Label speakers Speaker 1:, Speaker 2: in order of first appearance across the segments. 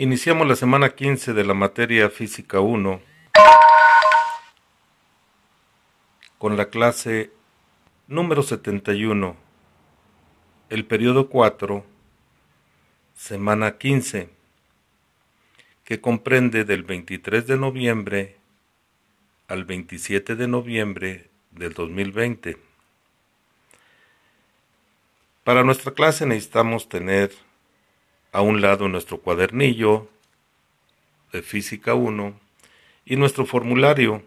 Speaker 1: Iniciamos la semana 15 de la materia Física 1 con la clase número 71, el periodo 4, semana 15, que comprende del 23 de noviembre al 27 de noviembre del 2020. Para nuestra clase necesitamos tener a un lado nuestro cuadernillo de Física 1 y nuestro formulario.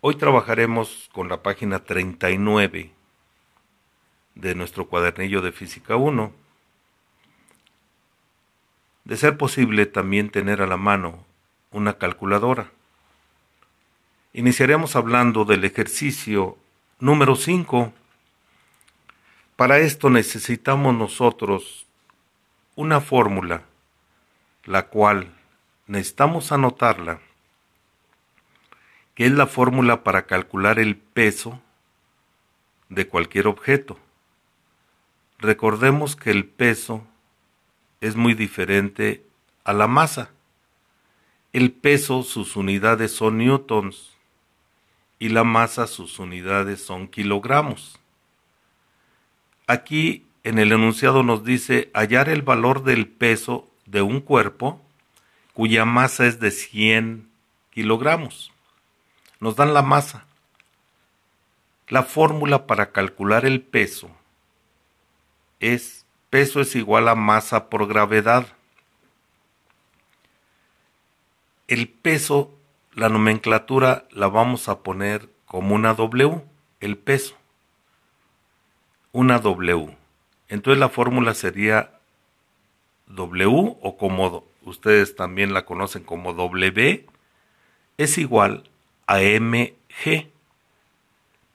Speaker 1: Hoy trabajaremos con la página 39 de nuestro cuadernillo de Física 1. De ser posible también tener a la mano una calculadora. Iniciaremos hablando del ejercicio número 5. Para esto necesitamos nosotros una fórmula, la cual necesitamos anotarla, que es la fórmula para calcular el peso de cualquier objeto. Recordemos que el peso es muy diferente a la masa. El peso, sus unidades son newtons y la masa, sus unidades son kilogramos. Aquí en el enunciado nos dice hallar el valor del peso de un cuerpo cuya masa es de 100 kilogramos. Nos dan la masa. La fórmula para calcular el peso es peso es igual a masa por gravedad. El peso, la nomenclatura la vamos a poner como una W, el peso. Una W. Entonces la fórmula sería W o como ustedes también la conocen como W es igual a mg.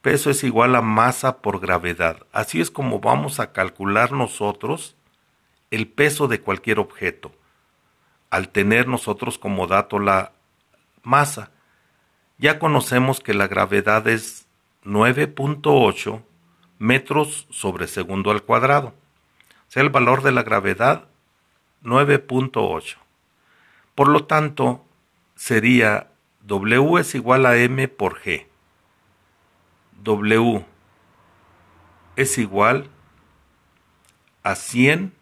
Speaker 1: Peso es igual a masa por gravedad. Así es como vamos a calcular nosotros el peso de cualquier objeto, al tener nosotros como dato la masa. Ya conocemos que la gravedad es 9.8 metros sobre segundo al cuadrado. O sea, el valor de la gravedad 9.8. Por lo tanto, sería W es igual a M por G. W es igual a 100,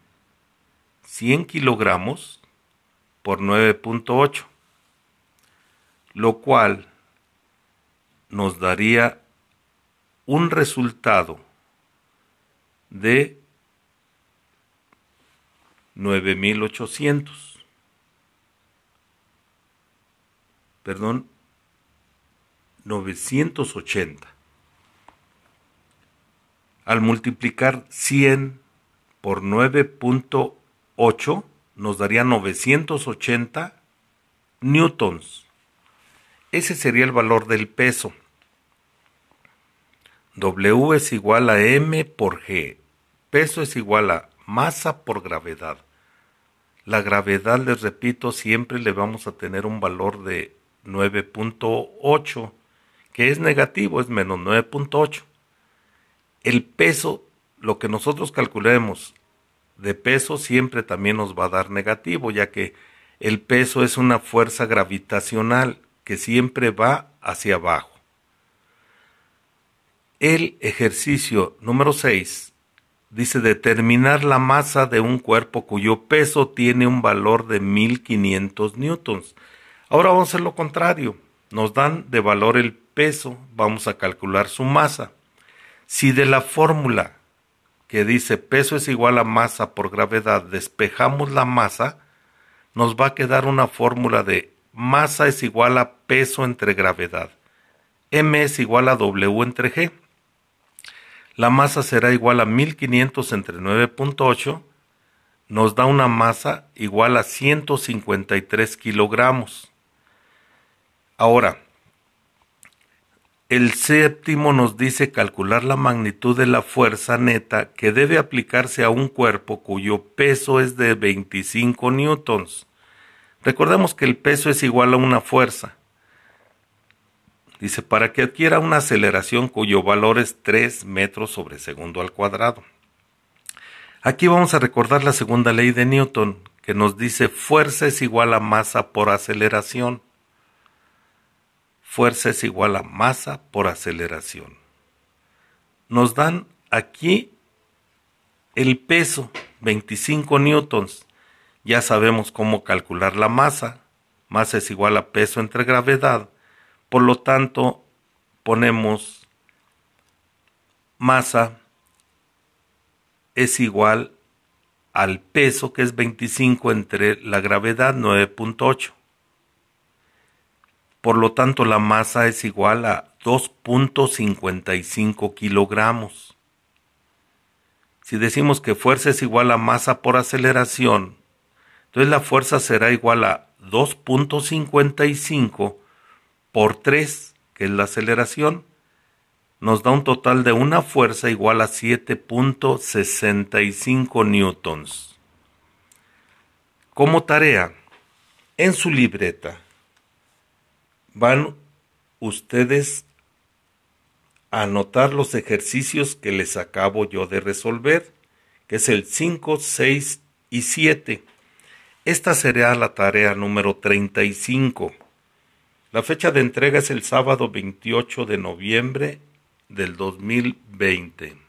Speaker 1: 100 kilogramos por 9.8, lo cual nos daría un resultado de 9800. Perdón, 980. Al multiplicar 100 por 9.8 nos daría 980 newtons. Ese sería el valor del peso. W es igual a m por g. Peso es igual a masa por gravedad. La gravedad, les repito, siempre le vamos a tener un valor de 9.8, que es negativo, es menos 9.8. El peso, lo que nosotros calculemos de peso siempre también nos va a dar negativo, ya que el peso es una fuerza gravitacional que siempre va hacia abajo. El ejercicio número 6 dice determinar la masa de un cuerpo cuyo peso tiene un valor de 1500 newtons. Ahora vamos a hacer lo contrario. Nos dan de valor el peso, vamos a calcular su masa. Si de la fórmula que dice peso es igual a masa por gravedad despejamos la masa, nos va a quedar una fórmula de masa es igual a peso entre gravedad. M es igual a W entre G la masa será igual a 1500 entre 9.8, nos da una masa igual a 153 kilogramos. Ahora, el séptimo nos dice calcular la magnitud de la fuerza neta que debe aplicarse a un cuerpo cuyo peso es de 25 newtons. Recordemos que el peso es igual a una fuerza. Dice, para que adquiera una aceleración cuyo valor es 3 metros sobre segundo al cuadrado. Aquí vamos a recordar la segunda ley de Newton, que nos dice fuerza es igual a masa por aceleración. Fuerza es igual a masa por aceleración. Nos dan aquí el peso, 25 newtons. Ya sabemos cómo calcular la masa. Masa es igual a peso entre gravedad. Por lo tanto, ponemos masa es igual al peso que es 25 entre la gravedad 9.8. Por lo tanto, la masa es igual a 2.55 kilogramos. Si decimos que fuerza es igual a masa por aceleración, entonces la fuerza será igual a 2.55 por 3, que es la aceleración, nos da un total de una fuerza igual a 7.65 newtons. Como tarea, en su libreta van ustedes a anotar los ejercicios que les acabo yo de resolver, que es el 5, 6 y 7. Esta será la tarea número 35. La fecha de entrega es el sábado 28 de noviembre del 2020.